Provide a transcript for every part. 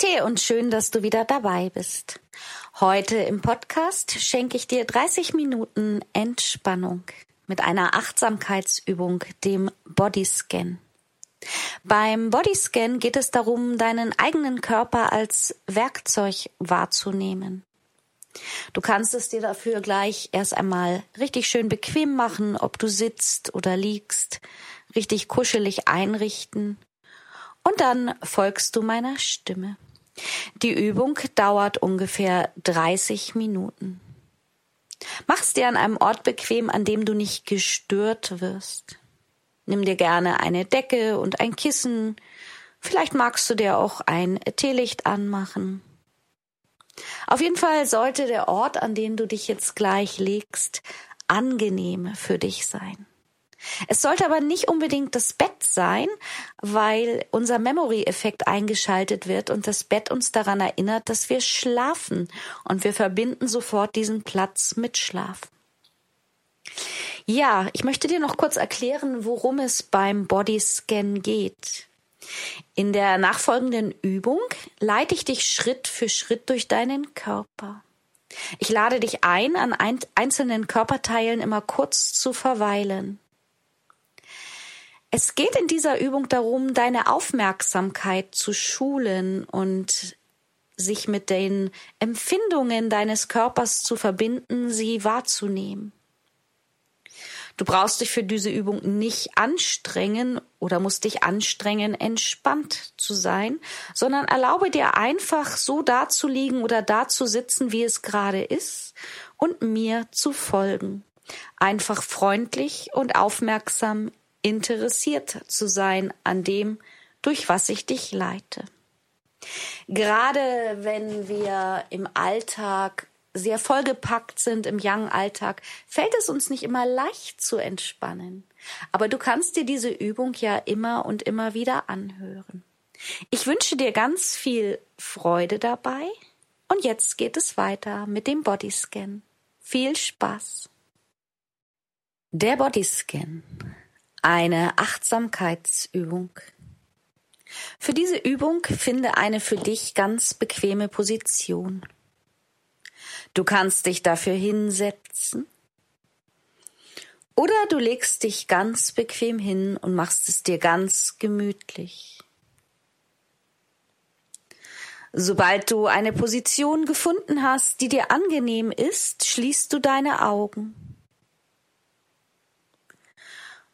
Namaste und schön, dass du wieder dabei bist. Heute im Podcast schenke ich dir 30 Minuten Entspannung mit einer Achtsamkeitsübung, dem Bodyscan. Beim Bodyscan geht es darum, deinen eigenen Körper als Werkzeug wahrzunehmen. Du kannst es dir dafür gleich erst einmal richtig schön bequem machen, ob du sitzt oder liegst, richtig kuschelig einrichten und dann folgst du meiner Stimme. Die Übung dauert ungefähr 30 Minuten. Mach's dir an einem Ort bequem, an dem du nicht gestört wirst. Nimm dir gerne eine Decke und ein Kissen. Vielleicht magst du dir auch ein Teelicht anmachen. Auf jeden Fall sollte der Ort, an dem du dich jetzt gleich legst, angenehm für dich sein. Es sollte aber nicht unbedingt das Bett sein, weil unser Memory-Effekt eingeschaltet wird und das Bett uns daran erinnert, dass wir schlafen und wir verbinden sofort diesen Platz mit Schlaf. Ja, ich möchte dir noch kurz erklären, worum es beim Bodyscan geht. In der nachfolgenden Übung leite ich dich Schritt für Schritt durch deinen Körper. Ich lade dich ein, an einzelnen Körperteilen immer kurz zu verweilen. Es geht in dieser Übung darum, deine Aufmerksamkeit zu schulen und sich mit den Empfindungen deines Körpers zu verbinden, sie wahrzunehmen. Du brauchst dich für diese Übung nicht anstrengen oder musst dich anstrengen, entspannt zu sein, sondern erlaube dir einfach so dazuliegen oder dazusitzen, wie es gerade ist und mir zu folgen. Einfach freundlich und aufmerksam interessiert zu sein an dem, durch was ich dich leite. Gerade wenn wir im Alltag sehr vollgepackt sind im Young Alltag, fällt es uns nicht immer leicht zu entspannen. Aber du kannst dir diese Übung ja immer und immer wieder anhören. Ich wünsche dir ganz viel Freude dabei und jetzt geht es weiter mit dem Bodyscan. Viel Spaß. Der Bodyscan eine Achtsamkeitsübung. Für diese Übung finde eine für dich ganz bequeme Position. Du kannst dich dafür hinsetzen oder du legst dich ganz bequem hin und machst es dir ganz gemütlich. Sobald du eine Position gefunden hast, die dir angenehm ist, schließt du deine Augen.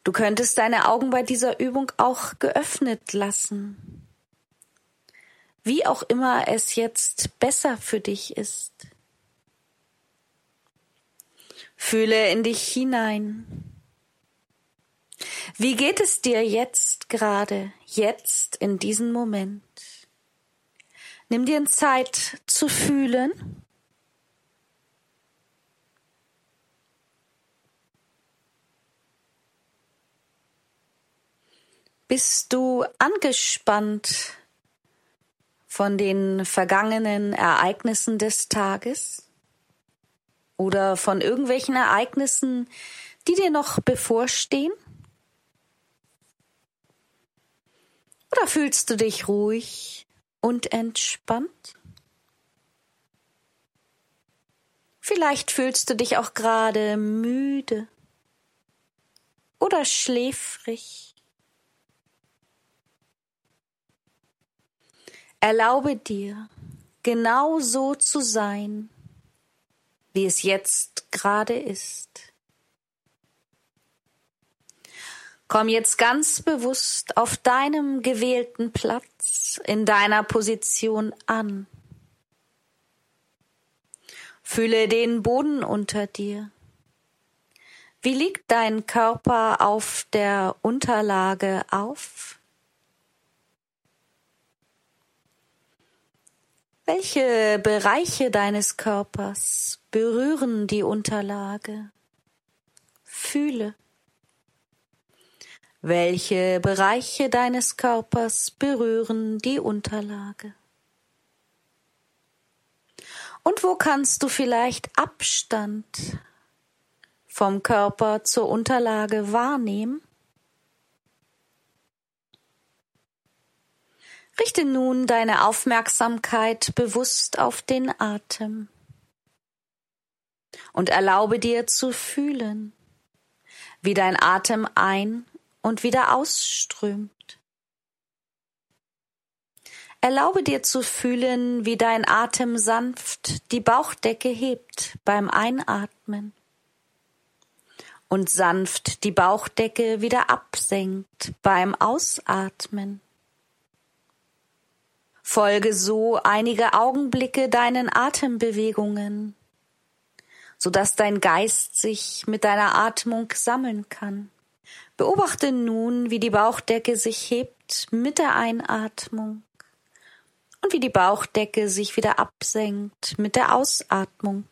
Du könntest deine Augen bei dieser Übung auch geöffnet lassen. Wie auch immer es jetzt besser für dich ist. Fühle in dich hinein. Wie geht es dir jetzt gerade, jetzt in diesem Moment? Nimm dir Zeit zu fühlen Bist du angespannt von den vergangenen Ereignissen des Tages? Oder von irgendwelchen Ereignissen, die dir noch bevorstehen? Oder fühlst du dich ruhig und entspannt? Vielleicht fühlst du dich auch gerade müde oder schläfrig. Erlaube dir, genau so zu sein, wie es jetzt gerade ist. Komm jetzt ganz bewusst auf deinem gewählten Platz in deiner Position an. Fühle den Boden unter dir. Wie liegt dein Körper auf der Unterlage auf? Welche Bereiche deines Körpers berühren die Unterlage? Fühle. Welche Bereiche deines Körpers berühren die Unterlage? Und wo kannst du vielleicht Abstand vom Körper zur Unterlage wahrnehmen? Richte nun deine Aufmerksamkeit bewusst auf den Atem und erlaube dir zu fühlen, wie dein Atem ein und wieder ausströmt. Erlaube dir zu fühlen, wie dein Atem sanft die Bauchdecke hebt beim Einatmen und sanft die Bauchdecke wieder absenkt beim Ausatmen. Folge so einige Augenblicke deinen Atembewegungen, so dass dein Geist sich mit deiner Atmung sammeln kann. Beobachte nun, wie die Bauchdecke sich hebt mit der Einatmung und wie die Bauchdecke sich wieder absenkt mit der Ausatmung.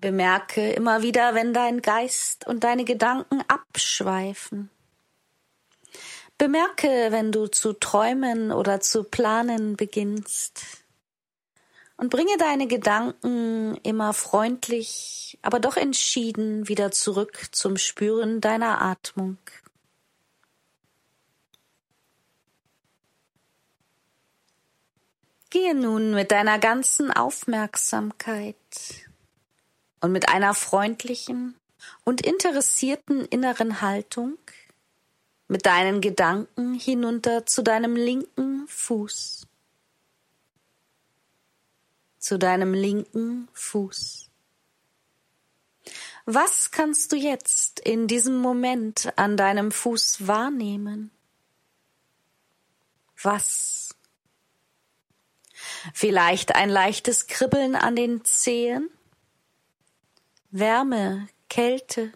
Bemerke immer wieder, wenn dein Geist und deine Gedanken abschweifen. Bemerke, wenn du zu träumen oder zu planen beginnst. Und bringe deine Gedanken immer freundlich, aber doch entschieden wieder zurück zum Spüren deiner Atmung. Gehe nun mit deiner ganzen Aufmerksamkeit und mit einer freundlichen und interessierten inneren Haltung mit deinen Gedanken hinunter zu deinem linken Fuß. Zu deinem linken Fuß. Was kannst du jetzt in diesem Moment an deinem Fuß wahrnehmen? Was? Vielleicht ein leichtes Kribbeln an den Zehen? Wärme, Kälte.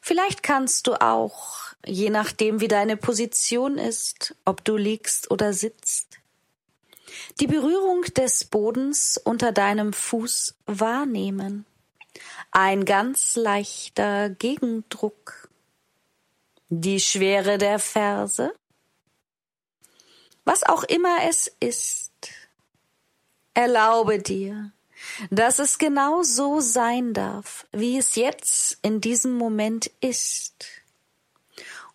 Vielleicht kannst du auch, je nachdem wie deine Position ist, ob du liegst oder sitzt, die Berührung des Bodens unter deinem Fuß wahrnehmen. Ein ganz leichter Gegendruck. Die Schwere der Ferse. Was auch immer es ist, Erlaube dir, dass es genau so sein darf, wie es jetzt in diesem Moment ist,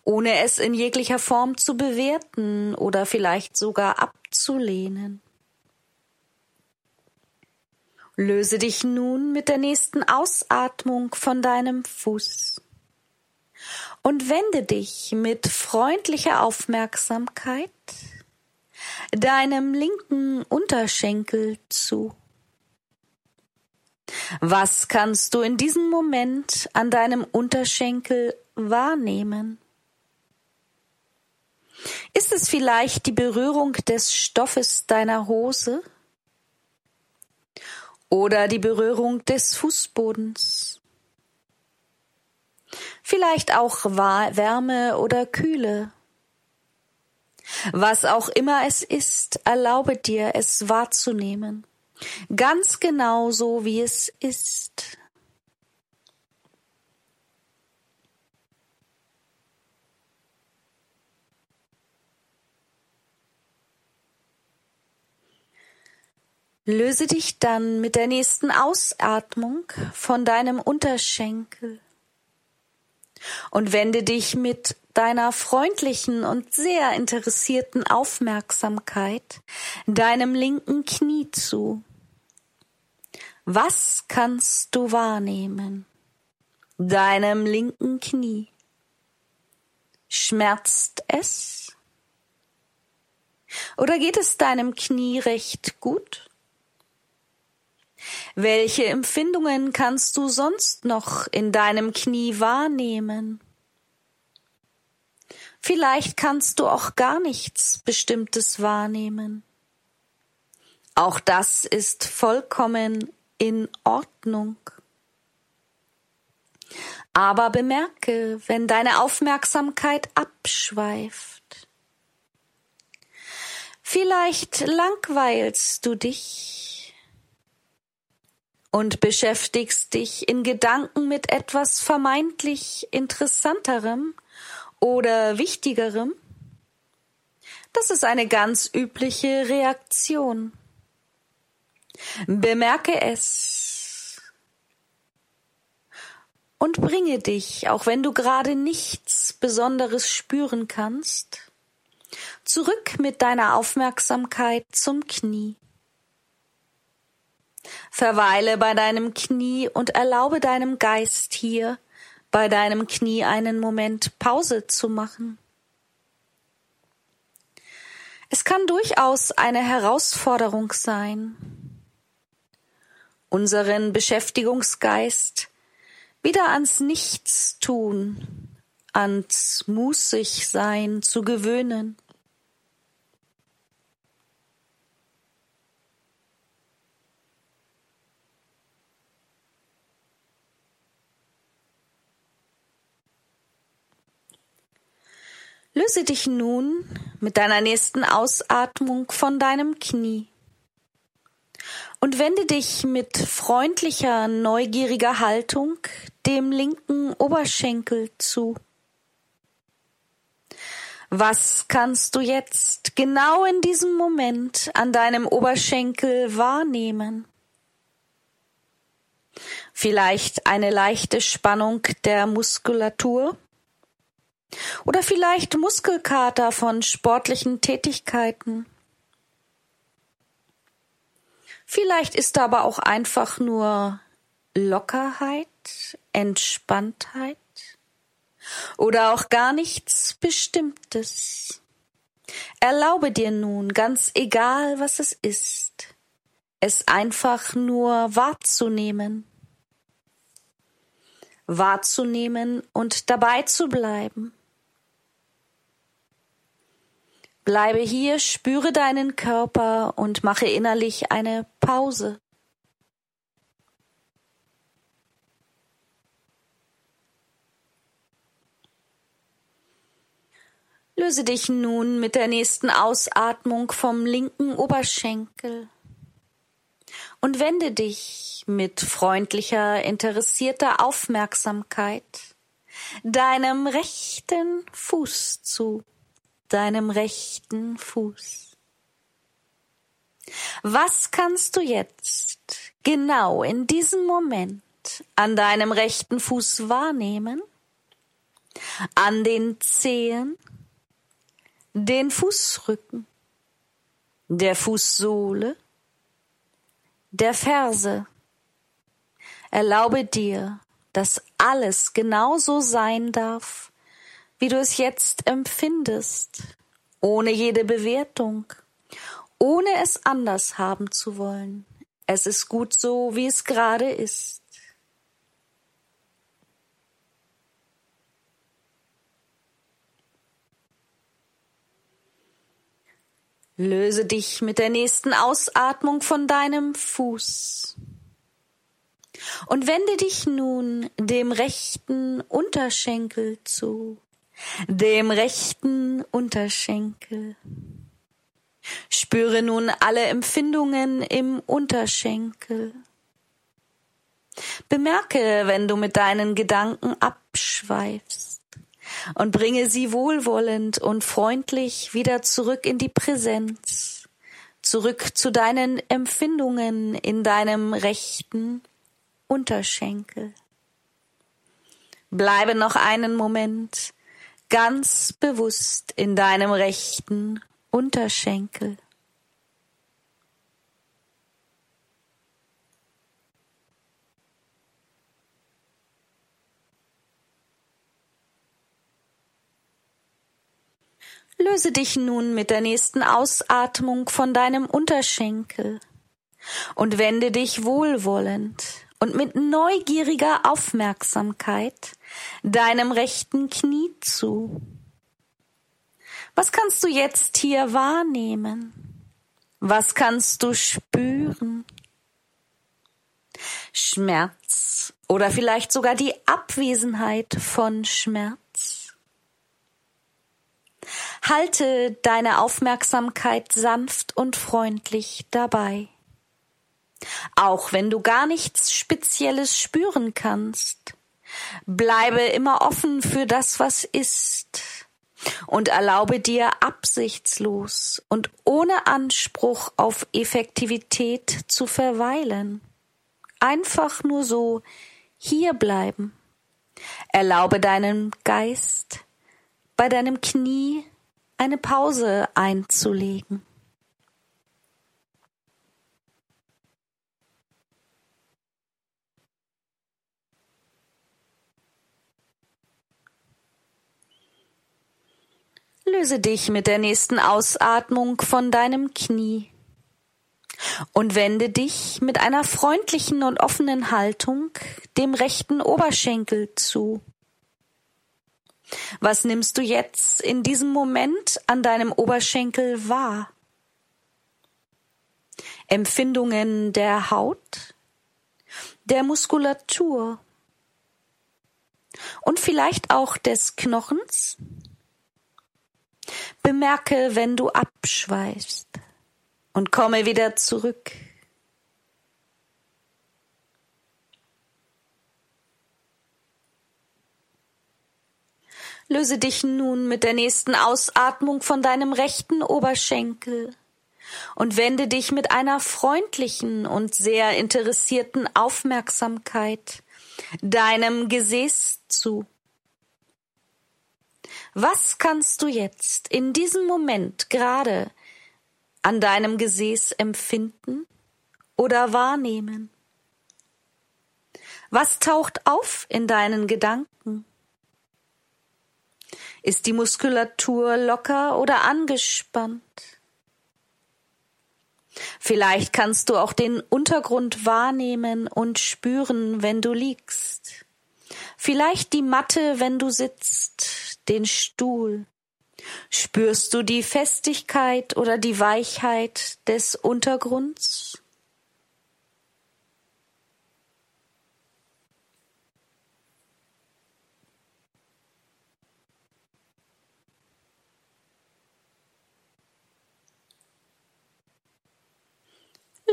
ohne es in jeglicher Form zu bewerten oder vielleicht sogar abzulehnen. Löse dich nun mit der nächsten Ausatmung von deinem Fuß und wende dich mit freundlicher Aufmerksamkeit deinem linken Unterschenkel zu. Was kannst du in diesem Moment an deinem Unterschenkel wahrnehmen? Ist es vielleicht die Berührung des Stoffes deiner Hose oder die Berührung des Fußbodens? Vielleicht auch Wärme oder Kühle was auch immer es ist, erlaube dir, es wahrzunehmen. Ganz genau so, wie es ist. Löse dich dann mit der nächsten Ausatmung von deinem Unterschenkel und wende dich mit deiner freundlichen und sehr interessierten Aufmerksamkeit deinem linken Knie zu. Was kannst du wahrnehmen? Deinem linken Knie. Schmerzt es? Oder geht es deinem Knie recht gut? Welche Empfindungen kannst du sonst noch in deinem Knie wahrnehmen? Vielleicht kannst du auch gar nichts Bestimmtes wahrnehmen. Auch das ist vollkommen in Ordnung. Aber bemerke, wenn deine Aufmerksamkeit abschweift. Vielleicht langweilst du dich und beschäftigst dich in Gedanken mit etwas vermeintlich Interessanterem oder Wichtigerem. Das ist eine ganz übliche Reaktion. Bemerke es und bringe dich, auch wenn du gerade nichts Besonderes spüren kannst, zurück mit deiner Aufmerksamkeit zum Knie. Verweile bei deinem Knie und erlaube deinem Geist hier bei deinem Knie einen Moment Pause zu machen. Es kann durchaus eine Herausforderung sein, unseren Beschäftigungsgeist wieder ans Nichtstun, ans Mußigsein zu gewöhnen. Löse dich nun mit deiner nächsten Ausatmung von deinem Knie und wende dich mit freundlicher, neugieriger Haltung dem linken Oberschenkel zu. Was kannst du jetzt genau in diesem Moment an deinem Oberschenkel wahrnehmen? Vielleicht eine leichte Spannung der Muskulatur? Oder vielleicht Muskelkater von sportlichen Tätigkeiten. Vielleicht ist da aber auch einfach nur Lockerheit, Entspanntheit oder auch gar nichts Bestimmtes. Erlaube dir nun, ganz egal was es ist, es einfach nur wahrzunehmen. Wahrzunehmen und dabei zu bleiben. Bleibe hier, spüre deinen Körper und mache innerlich eine Pause. Löse dich nun mit der nächsten Ausatmung vom linken Oberschenkel und wende dich mit freundlicher, interessierter Aufmerksamkeit deinem rechten Fuß zu deinem rechten Fuß. Was kannst du jetzt genau in diesem Moment an deinem rechten Fuß wahrnehmen? An den Zehen, den Fußrücken, der Fußsohle, der Ferse. Erlaube dir, dass alles genauso sein darf, wie du es jetzt empfindest, ohne jede Bewertung, ohne es anders haben zu wollen. Es ist gut so, wie es gerade ist. Löse dich mit der nächsten Ausatmung von deinem Fuß und wende dich nun dem rechten Unterschenkel zu dem rechten Unterschenkel. Spüre nun alle Empfindungen im Unterschenkel. Bemerke, wenn du mit deinen Gedanken abschweifst und bringe sie wohlwollend und freundlich wieder zurück in die Präsenz, zurück zu deinen Empfindungen in deinem rechten Unterschenkel. Bleibe noch einen Moment ganz bewusst in deinem rechten Unterschenkel. Löse dich nun mit der nächsten Ausatmung von deinem Unterschenkel und wende dich wohlwollend und mit neugieriger Aufmerksamkeit deinem rechten Knie zu. Was kannst du jetzt hier wahrnehmen? Was kannst du spüren? Schmerz oder vielleicht sogar die Abwesenheit von Schmerz. Halte deine Aufmerksamkeit sanft und freundlich dabei. Auch wenn du gar nichts Spezielles spüren kannst, bleibe immer offen für das, was ist und erlaube dir absichtslos und ohne Anspruch auf Effektivität zu verweilen. Einfach nur so hier bleiben. Erlaube deinem Geist bei deinem Knie eine Pause einzulegen. Löse dich mit der nächsten Ausatmung von deinem Knie und wende dich mit einer freundlichen und offenen Haltung dem rechten Oberschenkel zu. Was nimmst du jetzt in diesem Moment an deinem Oberschenkel wahr? Empfindungen der Haut, der Muskulatur und vielleicht auch des Knochens? Bemerke, wenn du abschweifst und komme wieder zurück. Löse dich nun mit der nächsten Ausatmung von deinem rechten Oberschenkel und wende dich mit einer freundlichen und sehr interessierten Aufmerksamkeit deinem Gesäß zu. Was kannst du jetzt in diesem Moment gerade an deinem Gesäß empfinden oder wahrnehmen? Was taucht auf in deinen Gedanken? Ist die Muskulatur locker oder angespannt? Vielleicht kannst du auch den Untergrund wahrnehmen und spüren, wenn du liegst. Vielleicht die Matte, wenn du sitzt, den Stuhl. Spürst du die Festigkeit oder die Weichheit des Untergrunds?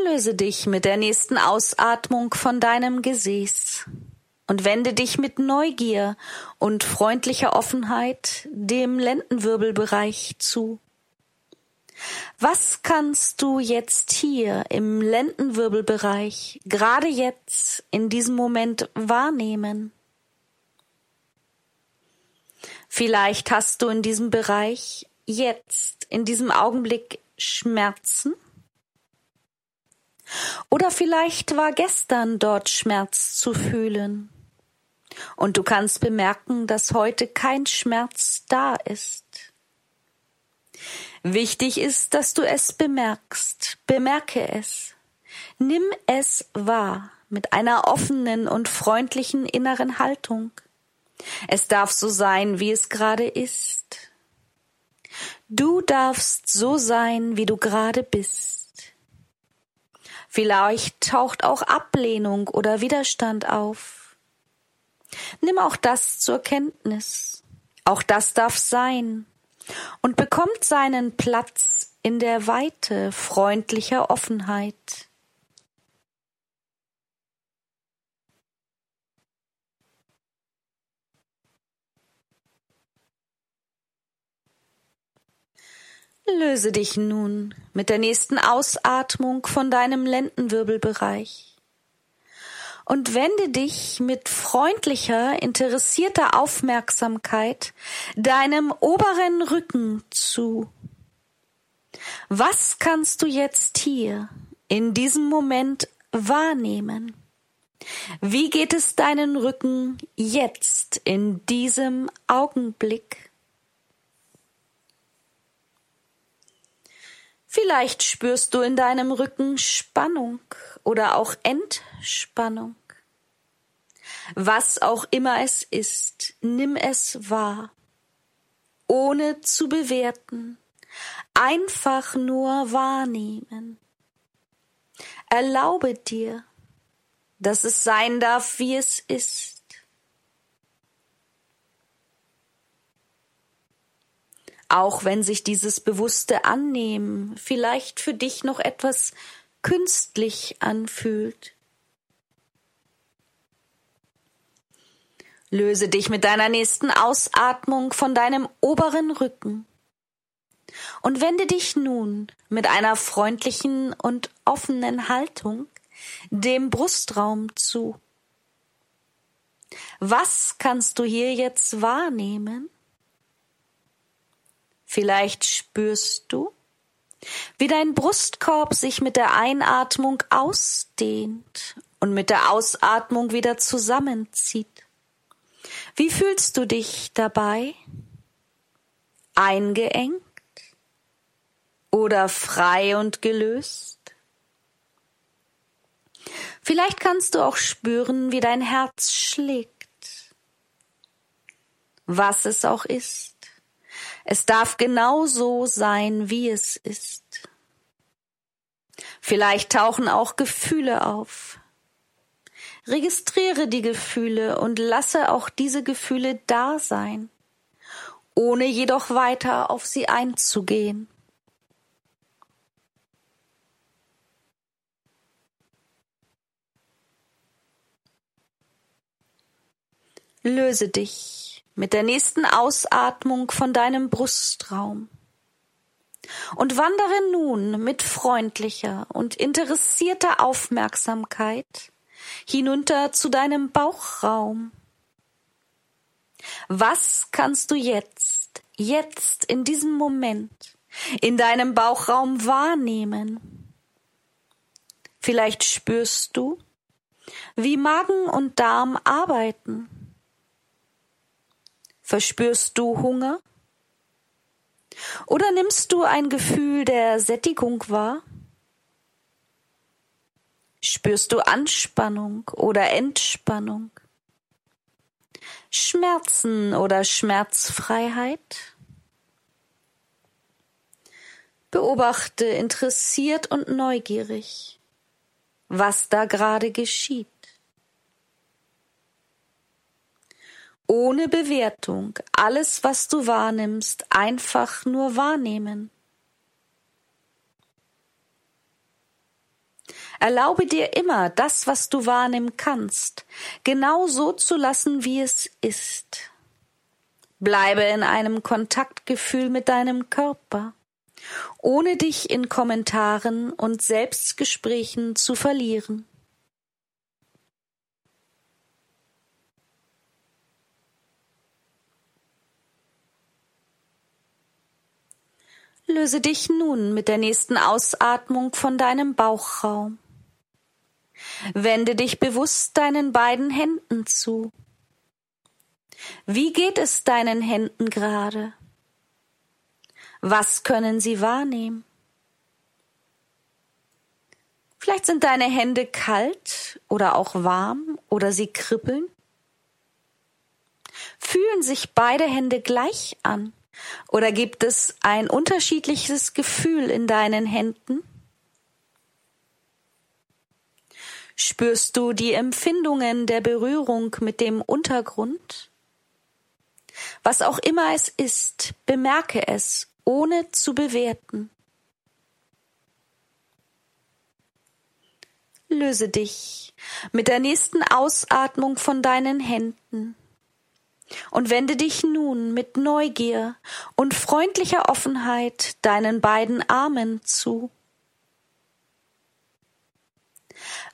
Löse dich mit der nächsten Ausatmung von deinem Gesäß und wende dich mit Neugier und freundlicher Offenheit dem Lendenwirbelbereich zu. Was kannst du jetzt hier im Lendenwirbelbereich gerade jetzt in diesem Moment wahrnehmen? Vielleicht hast du in diesem Bereich jetzt, in diesem Augenblick Schmerzen? Oder vielleicht war gestern dort Schmerz zu fühlen. Und du kannst bemerken, dass heute kein Schmerz da ist. Wichtig ist, dass du es bemerkst. Bemerke es. Nimm es wahr mit einer offenen und freundlichen inneren Haltung. Es darf so sein, wie es gerade ist. Du darfst so sein, wie du gerade bist. Vielleicht taucht auch Ablehnung oder Widerstand auf. Nimm auch das zur Kenntnis. Auch das darf sein und bekommt seinen Platz in der Weite freundlicher Offenheit. Löse dich nun mit der nächsten Ausatmung von deinem Lendenwirbelbereich und wende dich mit freundlicher, interessierter Aufmerksamkeit deinem oberen Rücken zu. Was kannst du jetzt hier in diesem Moment wahrnehmen? Wie geht es deinen Rücken jetzt in diesem Augenblick? Vielleicht spürst du in deinem Rücken Spannung oder auch Entspannung. Was auch immer es ist, nimm es wahr, ohne zu bewerten, einfach nur wahrnehmen. Erlaube dir, dass es sein darf, wie es ist. Auch wenn sich dieses bewusste Annehmen vielleicht für dich noch etwas künstlich anfühlt. Löse dich mit deiner nächsten Ausatmung von deinem oberen Rücken und wende dich nun mit einer freundlichen und offenen Haltung dem Brustraum zu. Was kannst du hier jetzt wahrnehmen? Vielleicht spürst du, wie dein Brustkorb sich mit der Einatmung ausdehnt und mit der Ausatmung wieder zusammenzieht. Wie fühlst du dich dabei? Eingeengt oder frei und gelöst? Vielleicht kannst du auch spüren, wie dein Herz schlägt. Was es auch ist. Es darf genau so sein, wie es ist. Vielleicht tauchen auch Gefühle auf. Registriere die Gefühle und lasse auch diese Gefühle da sein, ohne jedoch weiter auf sie einzugehen. Löse dich mit der nächsten Ausatmung von deinem Brustraum und wandere nun mit freundlicher und interessierter Aufmerksamkeit hinunter zu deinem Bauchraum. Was kannst du jetzt, jetzt in diesem Moment in deinem Bauchraum wahrnehmen? Vielleicht spürst du, wie Magen und Darm arbeiten. Verspürst du Hunger? Oder nimmst du ein Gefühl der Sättigung wahr? Spürst du Anspannung oder Entspannung? Schmerzen oder Schmerzfreiheit? Beobachte interessiert und neugierig, was da gerade geschieht. Ohne Bewertung, alles, was du wahrnimmst, einfach nur wahrnehmen. Erlaube dir immer, das, was du wahrnehmen kannst, genau so zu lassen, wie es ist. Bleibe in einem Kontaktgefühl mit deinem Körper, ohne dich in Kommentaren und Selbstgesprächen zu verlieren. Löse dich nun mit der nächsten Ausatmung von deinem Bauchraum. Wende dich bewusst deinen beiden Händen zu. Wie geht es deinen Händen gerade? Was können sie wahrnehmen? Vielleicht sind deine Hände kalt oder auch warm oder sie kribbeln. Fühlen sich beide Hände gleich an oder gibt es ein unterschiedliches Gefühl in deinen Händen? Spürst du die Empfindungen der Berührung mit dem Untergrund? Was auch immer es ist, bemerke es, ohne zu bewerten. Löse dich mit der nächsten Ausatmung von deinen Händen und wende dich nun mit Neugier und freundlicher Offenheit deinen beiden Armen zu.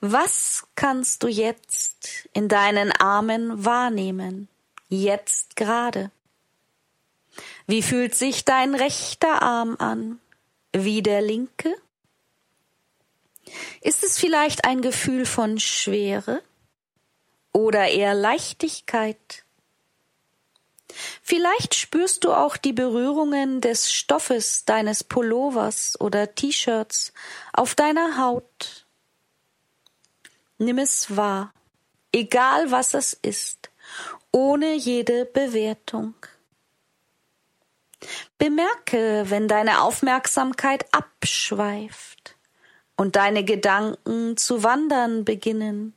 Was kannst du jetzt in deinen Armen wahrnehmen, jetzt gerade? Wie fühlt sich dein rechter Arm an? Wie der linke? Ist es vielleicht ein Gefühl von Schwere oder eher Leichtigkeit? Vielleicht spürst du auch die Berührungen des Stoffes deines Pullovers oder T-Shirts auf deiner Haut. Nimm es wahr, egal was es ist, ohne jede Bewertung. Bemerke, wenn deine Aufmerksamkeit abschweift und deine Gedanken zu wandern beginnen.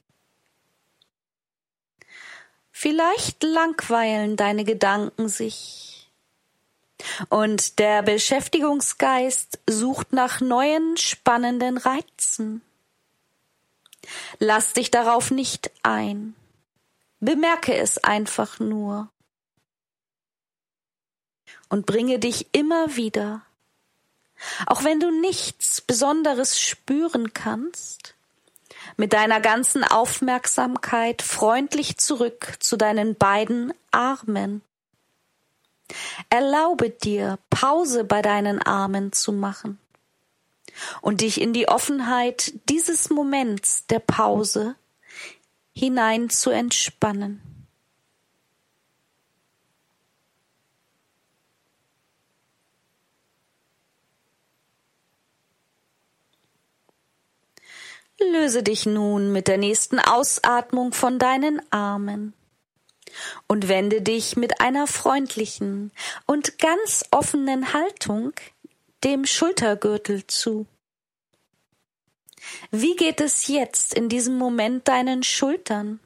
Vielleicht langweilen deine Gedanken sich. Und der Beschäftigungsgeist sucht nach neuen spannenden Reizen. Lass dich darauf nicht ein. Bemerke es einfach nur. Und bringe dich immer wieder, auch wenn du nichts Besonderes spüren kannst, mit deiner ganzen Aufmerksamkeit freundlich zurück zu deinen beiden Armen. Erlaube dir, Pause bei deinen Armen zu machen und dich in die Offenheit dieses Moments der Pause hinein zu entspannen. Löse dich nun mit der nächsten Ausatmung von deinen Armen und wende dich mit einer freundlichen und ganz offenen Haltung dem Schultergürtel zu. Wie geht es jetzt in diesem Moment deinen Schultern?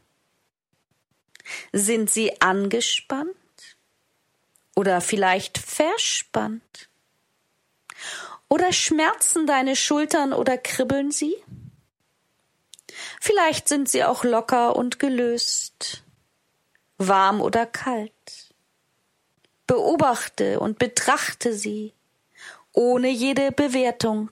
Sind sie angespannt oder vielleicht verspannt? Oder schmerzen deine Schultern oder kribbeln sie? Vielleicht sind sie auch locker und gelöst, warm oder kalt. Beobachte und betrachte sie, ohne jede Bewertung.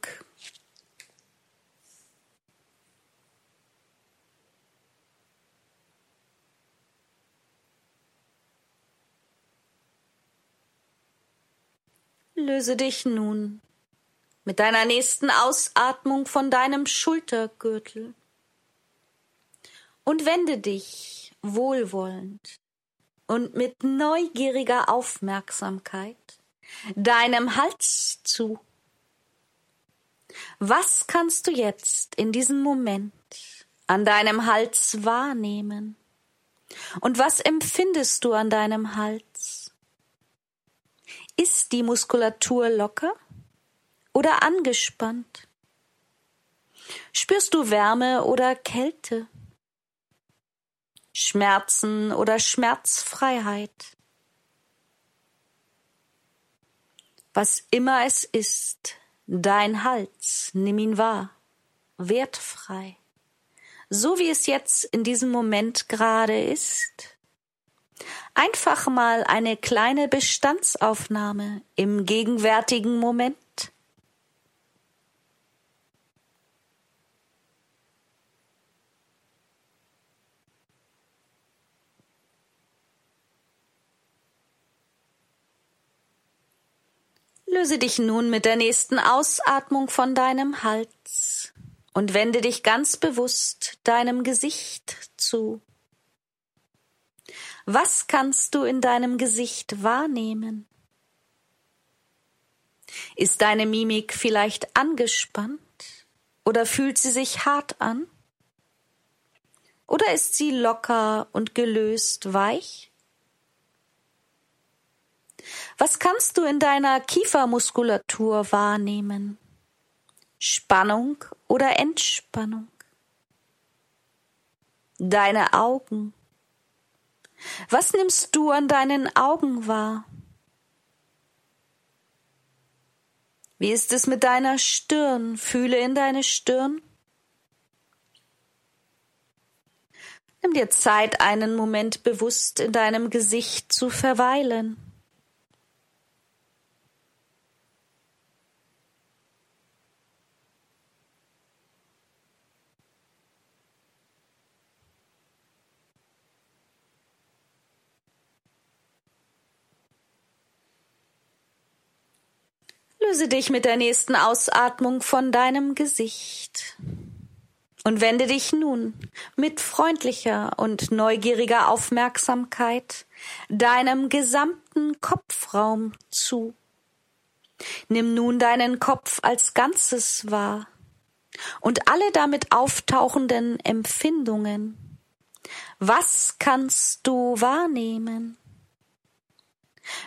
Löse dich nun mit deiner nächsten Ausatmung von deinem Schultergürtel und wende dich wohlwollend und mit neugieriger Aufmerksamkeit deinem Hals zu. Was kannst du jetzt in diesem Moment an deinem Hals wahrnehmen? Und was empfindest du an deinem Hals? Ist die Muskulatur locker oder angespannt? Spürst du Wärme oder Kälte? Schmerzen oder Schmerzfreiheit. Was immer es ist, dein Hals, nimm ihn wahr, wertfrei, so wie es jetzt in diesem Moment gerade ist. Einfach mal eine kleine Bestandsaufnahme im gegenwärtigen Moment. Löse dich nun mit der nächsten Ausatmung von deinem Hals und wende dich ganz bewusst deinem Gesicht zu. Was kannst du in deinem Gesicht wahrnehmen? Ist deine Mimik vielleicht angespannt oder fühlt sie sich hart an? Oder ist sie locker und gelöst weich? Was kannst du in deiner Kiefermuskulatur wahrnehmen? Spannung oder Entspannung? Deine Augen. Was nimmst du an deinen Augen wahr? Wie ist es mit deiner Stirn? Fühle in deine Stirn. Nimm dir Zeit, einen Moment bewusst in deinem Gesicht zu verweilen. Löse dich mit der nächsten Ausatmung von deinem Gesicht Und wende dich nun mit freundlicher und neugieriger Aufmerksamkeit deinem gesamten Kopfraum zu. Nimm nun deinen Kopf als Ganzes wahr und alle damit auftauchenden Empfindungen. Was kannst du wahrnehmen?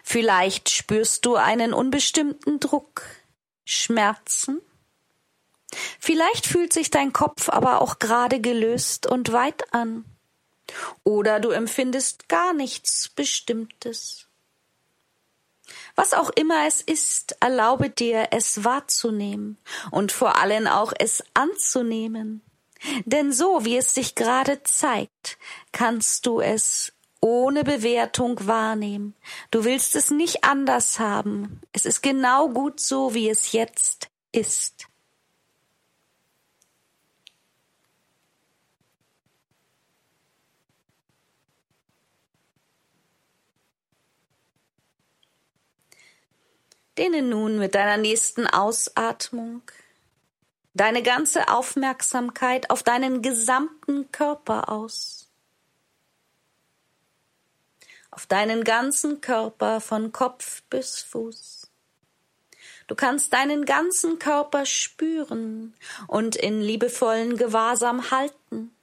Vielleicht spürst du einen unbestimmten Druck, Schmerzen. Vielleicht fühlt sich dein Kopf aber auch gerade gelöst und weit an. Oder du empfindest gar nichts Bestimmtes. Was auch immer es ist, erlaube dir, es wahrzunehmen und vor allem auch es anzunehmen. Denn so wie es sich gerade zeigt, kannst du es ohne Bewertung wahrnehmen. Du willst es nicht anders haben. Es ist genau gut so, wie es jetzt ist. Dehne nun mit deiner nächsten Ausatmung deine ganze Aufmerksamkeit auf deinen gesamten Körper aus. Auf deinen ganzen Körper von Kopf bis Fuß. Du kannst deinen ganzen Körper spüren und in liebevollen Gewahrsam halten.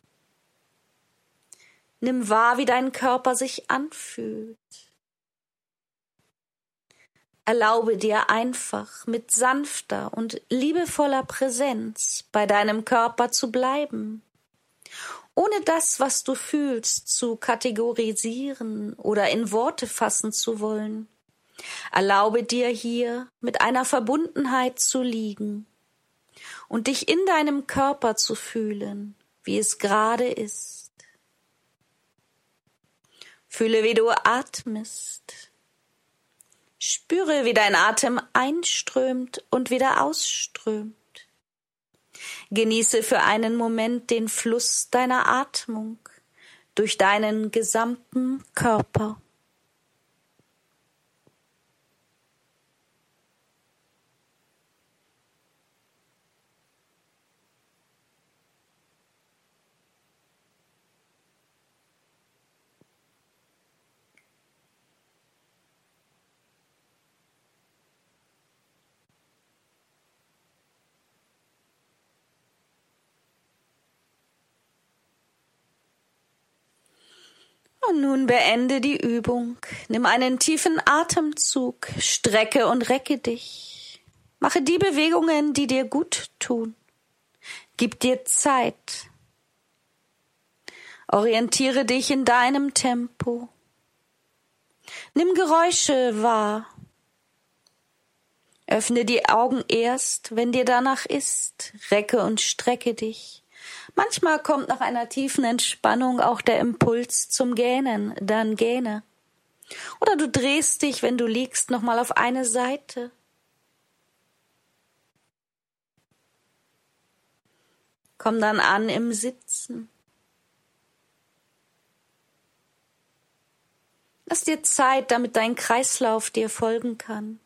Nimm wahr, wie dein Körper sich anfühlt. Erlaube dir einfach mit sanfter und liebevoller Präsenz bei deinem Körper zu bleiben, ohne das, was du fühlst, zu kategorisieren oder in Worte fassen zu wollen. Erlaube dir hier mit einer Verbundenheit zu liegen und dich in deinem Körper zu fühlen, wie es gerade ist. Fühle, wie du atmest Spüre, wie dein Atem einströmt und wieder ausströmt. Genieße für einen Moment den Fluss deiner Atmung durch deinen gesamten Körper. Und nun beende die Übung. Nimm einen tiefen Atemzug, strecke und recke dich. Mache die Bewegungen, die dir gut tun. Gib dir Zeit. Orientiere dich in deinem Tempo. Nimm Geräusche wahr. Öffne die Augen erst, wenn dir danach ist. Recke und strecke dich. Manchmal kommt nach einer tiefen Entspannung auch der Impuls zum Gähnen, dann gähne. Oder du drehst dich, wenn du liegst, nochmal auf eine Seite. Komm dann an im Sitzen. Lass dir Zeit, damit dein Kreislauf dir folgen kann.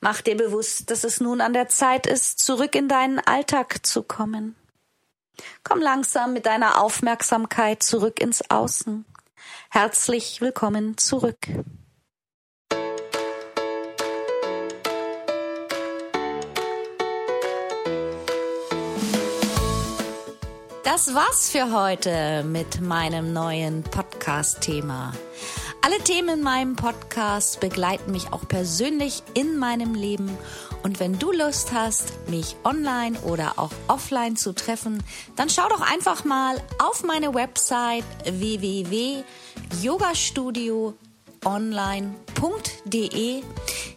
Mach dir bewusst, dass es nun an der Zeit ist, zurück in deinen Alltag zu kommen. Komm langsam mit deiner Aufmerksamkeit zurück ins Außen. Herzlich willkommen zurück. Das war's für heute mit meinem neuen Podcast-Thema. Alle Themen in meinem Podcast begleiten mich auch persönlich in meinem Leben. Und wenn du Lust hast, mich online oder auch offline zu treffen, dann schau doch einfach mal auf meine Website www.yogastudioonline.de.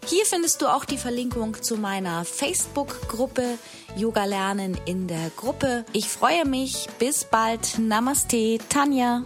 Hier findest du auch die Verlinkung zu meiner Facebook-Gruppe Yoga lernen in der Gruppe. Ich freue mich. Bis bald. Namaste, Tanja.